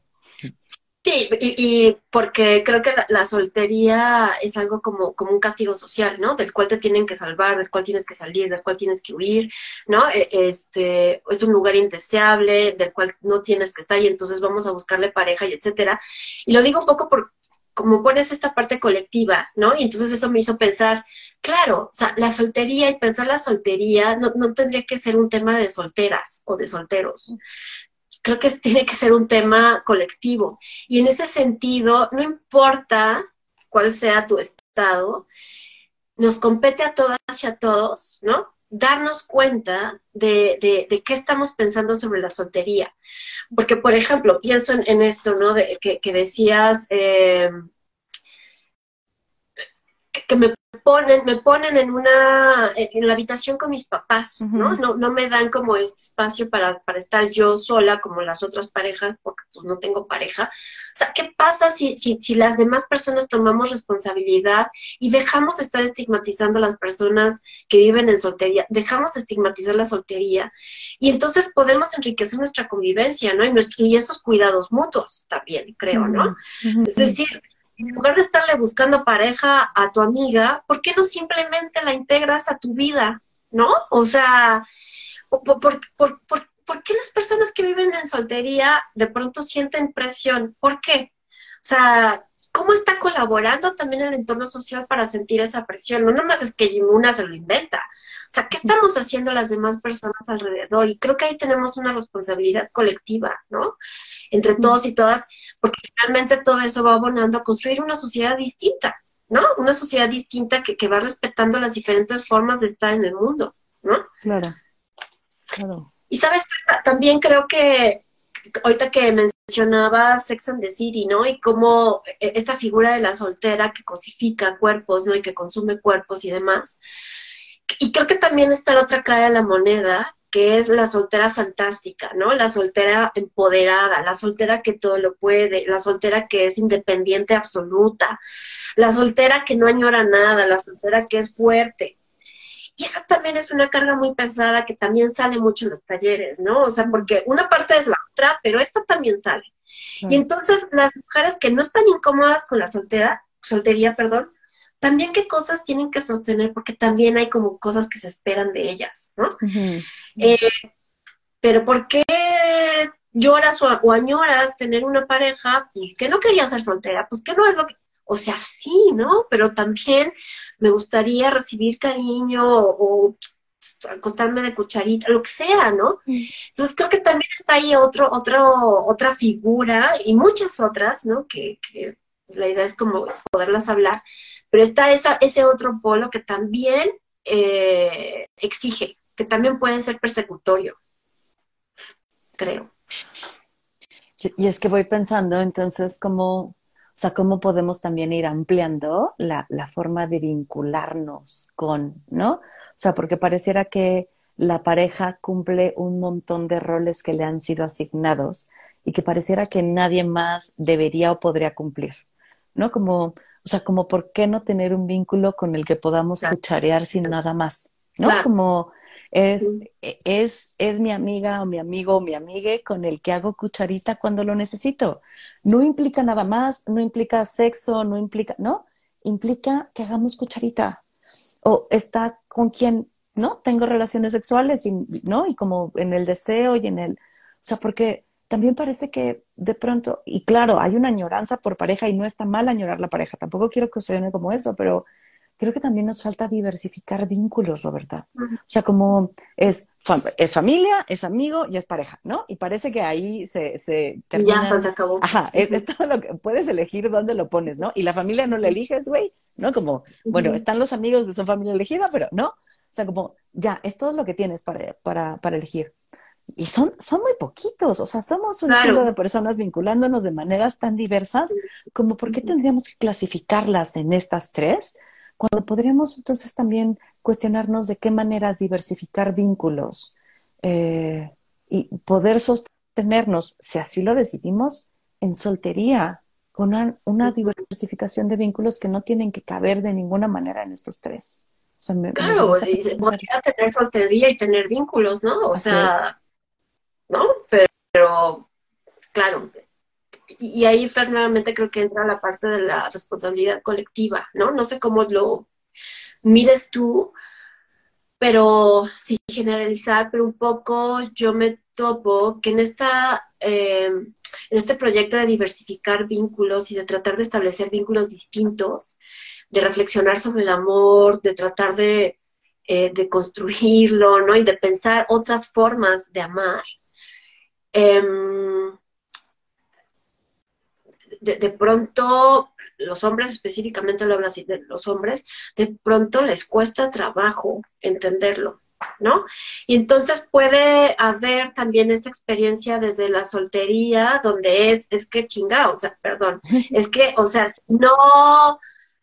Sí, y, porque creo que la, soltería es algo como, como un castigo social, ¿no? Del cual te tienen que salvar, del cual tienes que salir, del cual tienes que huir, ¿no? E, este, es un lugar indeseable, del cual no tienes que estar y entonces vamos a buscarle pareja y etcétera. Y lo digo un poco por, como pones esta parte colectiva, ¿no? Y entonces eso me hizo pensar, claro, o sea, la soltería y pensar la soltería no, no tendría que ser un tema de solteras o de solteros. Creo que tiene que ser un tema colectivo. Y en ese sentido, no importa cuál sea tu estado, nos compete a todas y a todos, ¿no? Darnos cuenta de, de, qué estamos pensando sobre la soltería. Porque, por ejemplo, pienso en, esto, ¿no? De, que, decías, eh, que me ponen, me ponen en una, en la habitación con mis papás, ¿no? ¿no? No me dan como este espacio para, para estar yo sola como las otras parejas, porque pues no tengo pareja. O sea, ¿qué pasa si, si, si las demás personas tomamos responsabilidad y dejamos de estar estigmatizando a las personas que viven en soltería, dejamos de estigmatizar la soltería y entonces podemos enriquecer nuestra convivencia, ¿no? Y, y esos cuidados mutuos también, creo, ¿no? Es decir, en lugar de estarle buscando pareja a tu amiga, ¿por qué no simplemente la integras a tu vida? ¿No? O sea, ¿por, qué las personas que viven en soltería de pronto sienten presión? ¿Por qué? O sea, ¿cómo está colaborando también el entorno social para sentir esa presión? No nomás es que una se lo inventa. O sea, ¿qué estamos haciendo las demás personas alrededor? Y creo que ahí tenemos una responsabilidad colectiva, ¿no? Entre todos y todas porque finalmente todo eso va abonando a construir una sociedad distinta, ¿no? Una sociedad distinta que, que va respetando las diferentes formas de estar en el mundo, ¿no? Claro, claro. Y sabes, también creo que ahorita que mencionaba Sex and the City, ¿no? Y cómo e, esta figura de la soltera que cosifica cuerpos, ¿no? Y que consume cuerpos y demás. Y creo que también está la otra cara de la moneda, que es la soltera fantástica, ¿no? La soltera empoderada, la soltera que todo lo puede, la soltera que es independiente absoluta, la soltera que no añora nada, la soltera que es fuerte. Y eso también es una carga muy pesada que también sale mucho en los talleres, ¿no? O sea, porque una parte es la otra, pero esta también sale. Y entonces las mujeres que no están incómodas con la soltera, soltería, perdón, también qué cosas tienen que sostener, porque también hay como cosas que se esperan de ellas, ¿no? Eh, pero ¿por qué lloras o, añoras tener una pareja? Pues que no quería ser soltera, pues que no es lo que... O sea, sí, ¿no? Pero también me gustaría recibir cariño o, acostarme de cucharita, lo que sea, ¿no? Entonces creo que también está ahí otro, otro, otra figura y muchas otras, ¿no? Que, que la idea es como poderlas hablar, pero está ese otro polo que también eh, exige, que también puede ser persecutorio, creo. Y es que voy pensando entonces cómo, o sea, cómo podemos también ir ampliando la, la forma de vincularnos con, ¿no? O sea, porque pareciera que la pareja cumple un montón de roles que le han sido asignados y que pareciera que nadie más debería o podría cumplir, ¿no? Como o sea, como por qué no tener un vínculo con el que podamos cucharear sin nada más, ¿no? Como es, e, es, es mi amiga o mi amigo o mi amigue con el que hago cucharita cuando lo necesito. No implica nada más, no implica sexo, no implica, ¿no? Implica que hagamos cucharita. O está con quien, ¿no? Tengo relaciones sexuales, y, ¿no? Y como en el deseo y en el, o sea, porque también parece que de pronto, y claro, hay una añoranza por pareja y no está mal añorar la pareja, tampoco quiero que suene como eso, pero creo que también nos falta diversificar vínculos, Roberta. O sea, como es, es familia, es amigo y es pareja, ¿no? Y parece que ahí se, se termina. Ya, se acabó. Ajá, es, todo lo que puedes elegir dónde lo pones, ¿no? Y la familia no la eliges, güey, ¿no? Como, bueno, están los amigos que son familia elegida, pero no. O sea, como, ya, es todo lo que tienes para, para, para elegir y son, son muy poquitos, o sea, somos un chulo de personas vinculándonos de maneras tan diversas, como por qué tendríamos que clasificarlas en estas tres, cuando podríamos entonces también cuestionarnos de qué maneras diversificar vínculos eh, y poder sostenernos, si así lo decidimos, en soltería, con una, diversificación de vínculos que no tienen que caber de ninguna manera en estos tres. claro, podría tener soltería y tener vínculos, ¿no? O sea, ¿no? Pero, claro, y, ahí Fer nuevamente creo que entra la parte de la responsabilidad colectiva, ¿no? No sé cómo lo mires tú, pero sin generalizar, pero un poco yo me topo que en esta eh, en este proyecto de diversificar vínculos y de tratar de establecer vínculos distintos, de reflexionar sobre el amor, de tratar de, eh, de construirlo, ¿no? Y de pensar otras formas de amar. Em, de, pronto, los hombres, específicamente lo hablo así, de los hombres, de pronto les cuesta trabajo entenderlo. ¿no? Y entonces puede haber también esta experiencia desde la soltería, donde es, es que chingado, o sea, perdón, es que, o sea, no,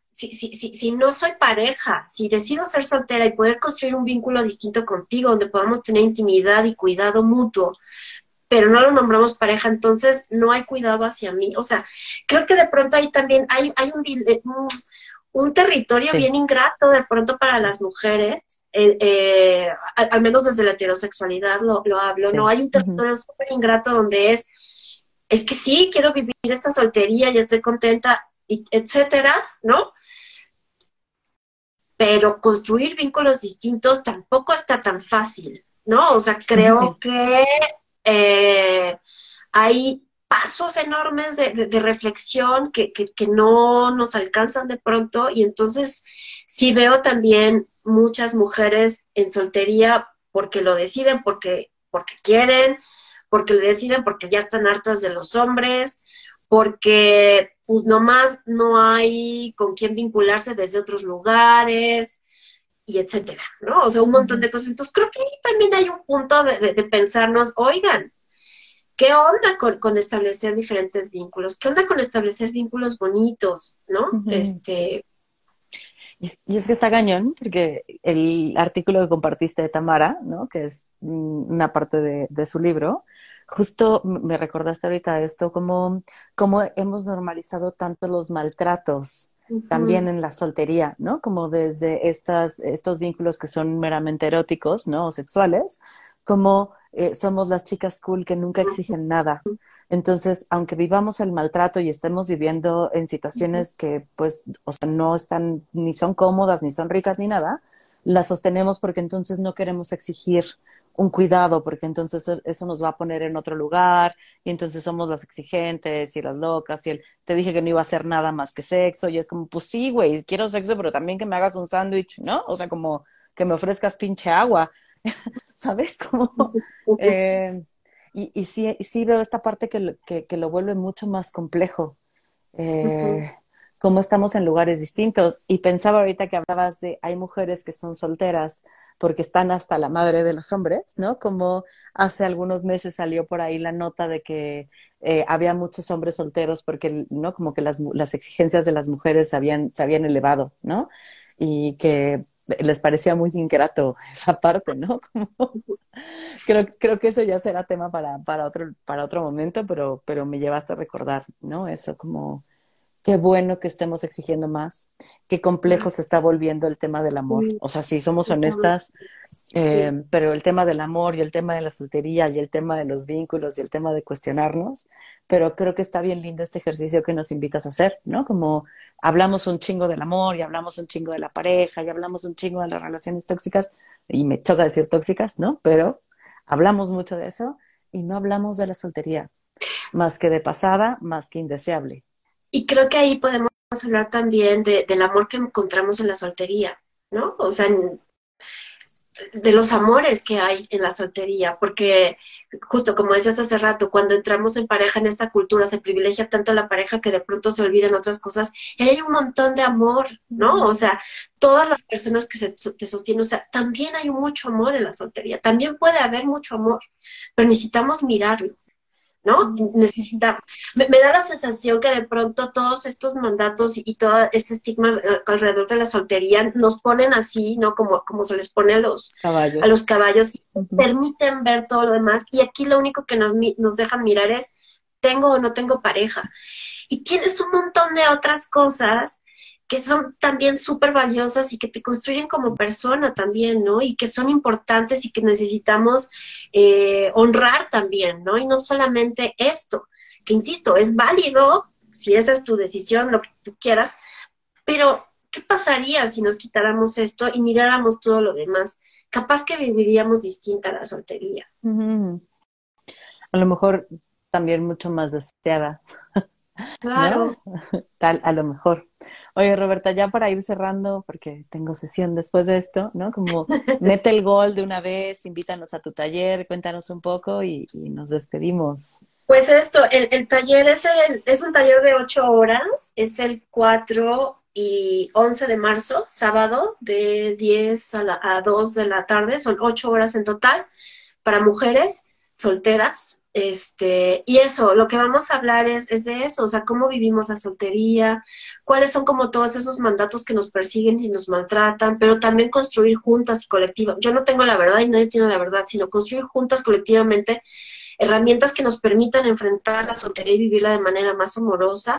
si, si, si, si no soy pareja, si decido ser soltera y poder construir un vínculo distinto contigo, donde podamos tener intimidad y cuidado mutuo, pero no lo nombramos pareja, entonces no hay cuidado hacia mí. O sea, creo que de pronto ahí también hay, hay un, un territorio bien ingrato de pronto para las mujeres, eh, eh, al, menos desde la heterosexualidad lo, hablo, ¿no? Hay un territorio súper ingrato donde es, es que sí, quiero vivir esta soltería y estoy contenta, etcétera, ¿no? Pero construir vínculos distintos tampoco está tan fácil, ¿no? O sea, creo que eh, hay pasos enormes de, reflexión que, no nos alcanzan de pronto y entonces sí veo también muchas mujeres en soltería porque lo deciden, porque, porque quieren, porque lo deciden porque ya están hartas de los hombres, porque pues nomás no hay con quién vincularse desde otros lugares y etcétera, ¿no? O sea, un montón de cosas. Entonces creo que ahí también hay un punto de, de pensarnos, oigan, ¿Qué onda con, establecer diferentes vínculos? ¿Qué onda con establecer vínculos bonitos? ¿No? Este. Y, es que está cañón, porque el artículo que compartiste de Tamara, ¿no? Que es mm, una parte de, su libro, justo me recordaste ahorita esto, como, como hemos normalizado tanto los maltratos también en la soltería, ¿no? Como desde estas, estos vínculos que son meramente eróticos, ¿no? O sexuales, como eh, somos las chicas cool que nunca exigen nada. Entonces, aunque vivamos el maltrato y estemos viviendo en situaciones que, pues, o sea, no están, ni son cómodas, ni son ricas, ni nada, las sostenemos porque entonces no queremos exigir un cuidado, porque entonces eso nos va a poner en otro lugar, y entonces somos las exigentes y las locas, y él te dije que no iba a hacer nada más que sexo, y es como, pues sí, güey, quiero sexo, pero también que me hagas un sándwich, ¿no? O sea, como que me ofrezcas pinche agua, ¿sabes? Como, eh, y, y, sí, sí veo esta parte que, que, lo vuelve mucho más complejo. Eh, Como estamos en lugares distintos. Y pensaba ahorita que hablabas de hay mujeres que son solteras porque están hasta la madre de los hombres, ¿no? Como hace algunos meses salió por ahí la nota de que eh, había muchos hombres solteros porque, ¿no? Como que las, las exigencias de las mujeres habían, se habían elevado, ¿no? Y que les parecía muy ingrato esa parte, ¿no? creo, creo que eso ya será tema para, para, otro, para otro momento, pero, pero me llevaste a recordar, ¿no? Eso como qué bueno que estemos exigiendo más, qué complejo se está volviendo el tema del amor. O sea, si somos honestas, eh, pero el tema del amor y el tema de la soltería y el tema de los vínculos y el tema de cuestionarnos, pero creo que está bien lindo este ejercicio que nos invitas a hacer, ¿no? Como hablamos un chingo del amor y hablamos un chingo de la pareja y hablamos un chingo de las relaciones tóxicas, y me choca decir tóxicas, ¿no? Pero hablamos mucho de eso y no hablamos de la soltería, más que de pasada, más que indeseable. Y creo que ahí podemos hablar también del amor que encontramos en la soltería, ¿no? O sea, de los amores que hay en la soltería, porque justo como decías hace rato, cuando entramos en pareja en esta cultura se privilegia tanto la pareja que de pronto se olvidan otras cosas y hay un montón de amor, ¿no? O sea, todas las personas que se, te sostienen, o sea, también hay mucho amor en la soltería, también puede haber mucho amor, pero necesitamos mirarlo. ¿No? Necesita, me, da la sensación que de pronto todos estos mandatos y, todo este estigma alrededor de la soltería nos ponen así, ¿no? Como, como se les pone a los caballos, a los caballos permiten ver todo lo demás y aquí lo único que nos, nos dejan mirar es, ¿tengo o no tengo pareja? Y tienes un montón de otras cosas que son también súper valiosas y que te construyen como persona también, ¿no? Y que son importantes y que necesitamos eh, honrar también, ¿no? Y no solamente esto, que insisto, es válido si esa es tu decisión, lo que tú quieras, pero ¿qué pasaría si nos quitáramos esto y miráramos todo lo demás? Capaz que viviríamos distinta la soltería. a lo mejor también mucho más deseada. Claro. Tal, a lo mejor. Oye, Roberta, ya para ir cerrando, porque tengo sesión después de esto, ¿no? Como mete el gol de una vez, invítanos a tu taller, cuéntanos un poco y, nos despedimos. Pues esto, el, taller es, el, es un taller de ocho horas, es el 4 y 11 de marzo, sábado, de 10 a, la, a 2 de la tarde, son ocho horas en total para mujeres solteras, este, y eso, lo que vamos a hablar es, es, de eso, o sea, cómo vivimos la soltería, cuáles son como todos esos mandatos que nos persiguen y nos maltratan, pero también construir juntas y colectivas. Yo no tengo la verdad y nadie tiene la verdad, sino construir juntas colectivamente herramientas que nos permitan enfrentar la soltería y vivirla de manera más amorosa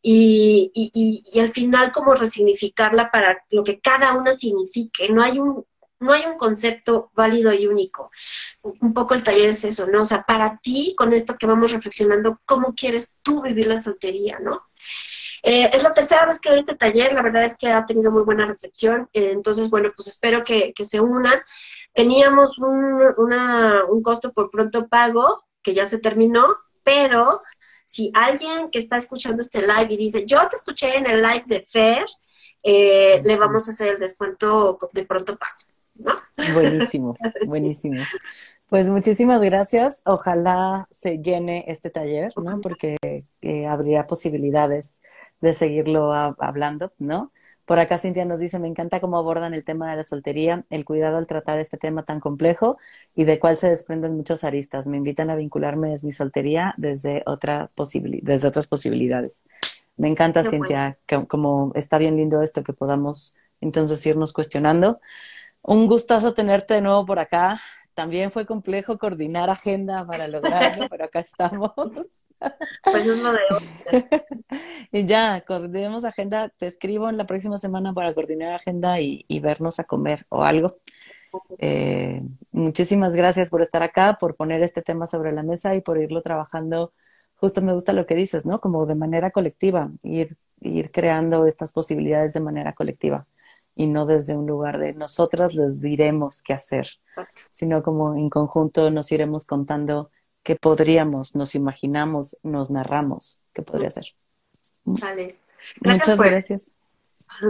y, y, y, al final como resignificarla para lo que cada una signifique. No hay un, no hay un concepto válido y único. Un poco el taller es eso, ¿no? O sea, para ti, con esto que vamos reflexionando, ¿cómo quieres tú vivir la soltería, ¿no? Eh, es la tercera vez que doy este taller, la verdad es que ha tenido muy buena recepción, eh, entonces, bueno, pues espero que, se unan. Teníamos un, una, un costo por pronto pago, que ya se terminó, pero si alguien que está escuchando este live y dice, yo te escuché en el live de Fer, eh, le vamos a hacer el descuento de pronto pago. Buenísimo, buenísimo. Pues muchísimas gracias. Ojalá se llene este taller, ¿no? Porque eh, habría posibilidades de seguirlo hablando, ¿no? Por acá Cintia nos dice, me encanta cómo abordan el tema de la soltería, el cuidado al tratar este tema tan complejo y de cuál se desprenden muchas aristas. Me invitan a vincularme desde mi soltería desde, otra desde otras posibilidades. Me encanta, Cintia, como está bien lindo esto que podamos entonces irnos cuestionando. Un gustazo tenerte de nuevo por acá. También fue complejo coordinar agenda para lograrlo, pero acá estamos. Pues es lo de hoy. y ya, coordinemos agenda. Te escribo en la próxima semana para coordinar agenda y, vernos a comer o algo. Eh, muchísimas gracias por estar acá, por poner este tema sobre la mesa y por irlo trabajando. Justo me gusta lo que dices, ¿no? Como de manera colectiva, ir, ir creando estas posibilidades de manera colectiva y no desde un lugar de nosotras les diremos qué hacer, sino como en conjunto nos iremos contando qué podríamos, nos imaginamos, nos narramos qué podría ser. Vale. Muchas gracias.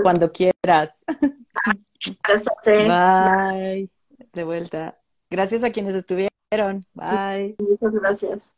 Cuando quieras. Bye. De vuelta. Gracias a quienes estuvieron. Bye. Muchas gracias.